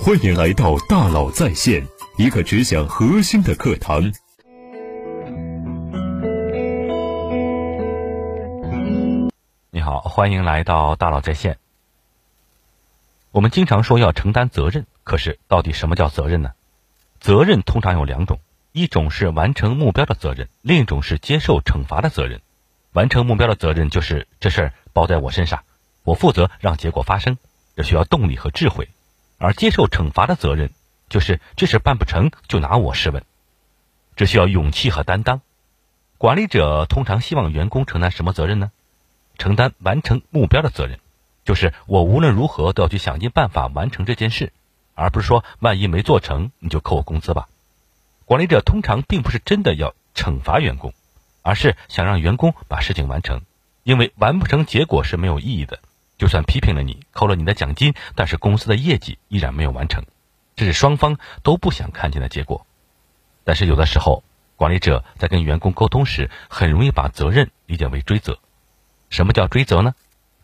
欢迎来到大佬在线，一个只讲核心的课堂。你好，欢迎来到大佬在线。我们经常说要承担责任，可是到底什么叫责任呢？责任通常有两种，一种是完成目标的责任，另一种是接受惩罚的责任。完成目标的责任就是这事儿包在我身上，我负责让结果发生，这需要动力和智慧；而接受惩罚的责任就是这事办不成就拿我试问，这需要勇气和担当。管理者通常希望员工承担什么责任呢？承担完成目标的责任，就是我无论如何都要去想尽办法完成这件事，而不是说万一没做成你就扣我工资吧。管理者通常并不是真的要惩罚员工。而是想让员工把事情完成，因为完不成结果是没有意义的。就算批评了你，扣了你的奖金，但是公司的业绩依然没有完成，这是双方都不想看见的结果。但是有的时候，管理者在跟员工沟通时，很容易把责任理解为追责。什么叫追责呢？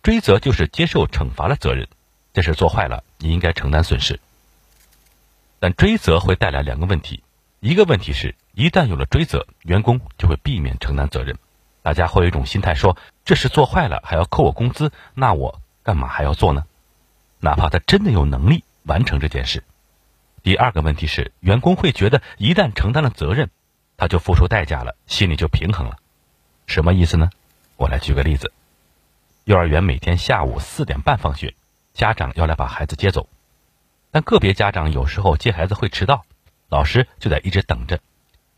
追责就是接受惩罚的责任，这事做坏了，你应该承担损失。但追责会带来两个问题。一个问题是，一旦有了追责，员工就会避免承担责任。大家会有一种心态，说这事做坏了还要扣我工资，那我干嘛还要做呢？哪怕他真的有能力完成这件事。第二个问题是，员工会觉得一旦承担了责任，他就付出代价了，心里就平衡了。什么意思呢？我来举个例子：幼儿园每天下午四点半放学，家长要来把孩子接走，但个别家长有时候接孩子会迟到。老师就得一直等着，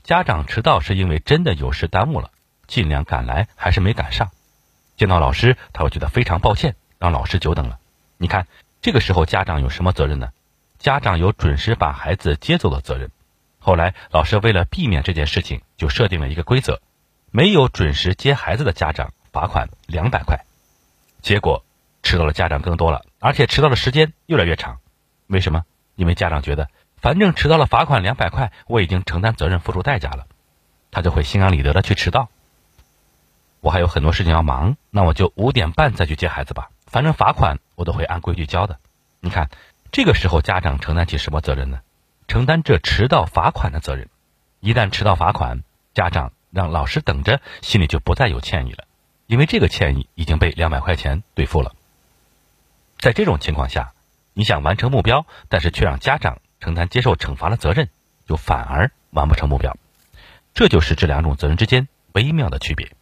家长迟到是因为真的有事耽误了，尽量赶来还是没赶上。见到老师，他会觉得非常抱歉，让老师久等了。你看，这个时候家长有什么责任呢？家长有准时把孩子接走的责任。后来老师为了避免这件事情，就设定了一个规则：没有准时接孩子的家长罚款两百块。结果迟到的家长更多了，而且迟到的时间越来越长。为什么？因为家长觉得。反正迟到了，罚款两百块，我已经承担责任，付出代价了，他就会心安理得的去迟到。我还有很多事情要忙，那我就五点半再去接孩子吧。反正罚款我都会按规矩交的。你看，这个时候家长承担起什么责任呢？承担这迟到罚款的责任。一旦迟到罚款，家长让老师等着，心里就不再有歉意了，因为这个歉意已经被两百块钱兑付了。在这种情况下，你想完成目标，但是却让家长。承担接受惩罚的责任，就反而完不成目标。这就是这两种责任之间微妙的区别。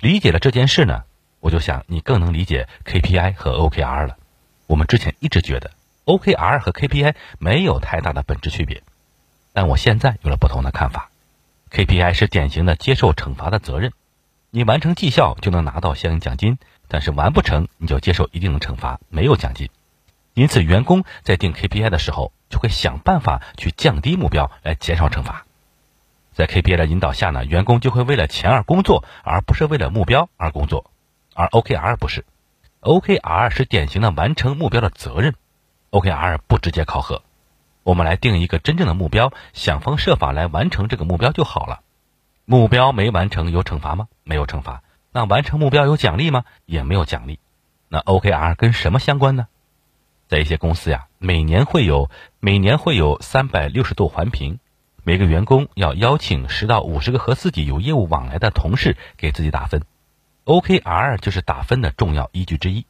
理解了这件事呢，我就想你更能理解 KPI 和 OKR 了。我们之前一直觉得 OKR 和 KPI 没有太大的本质区别，但我现在有了不同的看法。KPI 是典型的接受惩罚的责任，你完成绩效就能拿到相应奖金，但是完不成你就接受一定的惩罚，没有奖金。因此，员工在定 KPI 的时候，就会想办法去降低目标，来减少惩罚。在 KPI 的引导下呢，员工就会为了钱而工作，而不是为了目标而工作。而 OKR 不是，OKR 是典型的完成目标的责任。OKR 不直接考核，我们来定一个真正的目标，想方设法来完成这个目标就好了。目标没完成有惩罚吗？没有惩罚。那完成目标有奖励吗？也没有奖励。那 OKR 跟什么相关呢？在一些公司呀，每年会有每年会有三百六十度环评，每个员工要邀请十到五十个和自己有业务往来的同事给自己打分，OKR 就是打分的重要依据之一。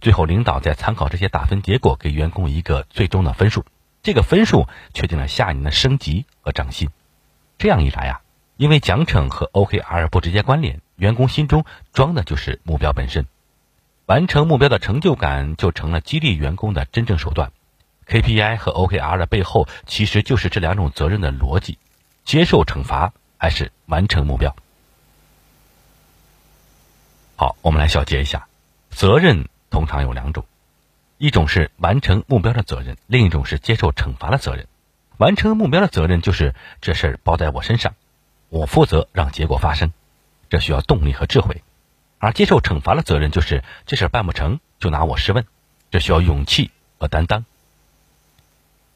最后，领导再参考这些打分结果，给员工一个最终的分数，这个分数确定了下一年的升级和涨薪。这样一来啊，因为奖惩和 OKR 不直接关联，员工心中装的就是目标本身。完成目标的成就感就成了激励员工的真正手段。KPI 和 OKR 的背后其实就是这两种责任的逻辑：接受惩罚还是完成目标？好，我们来小结一下：责任通常有两种，一种是完成目标的责任，另一种是接受惩罚的责任。完成目标的责任就是这事儿包在我身上，我负责让结果发生，这需要动力和智慧。而接受惩罚的责任就是这事儿办不成就拿我试问，这需要勇气和担当。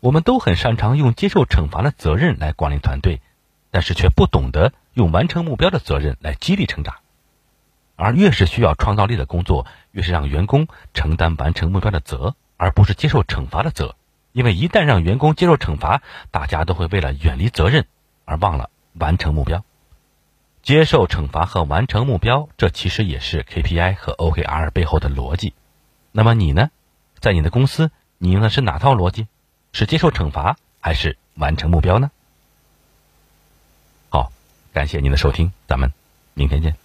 我们都很擅长用接受惩罚的责任来管理团队，但是却不懂得用完成目标的责任来激励成长。而越是需要创造力的工作，越是让员工承担完成目标的责，而不是接受惩罚的责，因为一旦让员工接受惩罚，大家都会为了远离责任而忘了完成目标。接受惩罚和完成目标，这其实也是 KPI 和 OKR 背后的逻辑。那么你呢？在你的公司，你用的是哪套逻辑？是接受惩罚还是完成目标呢？好，感谢您的收听，咱们明天见。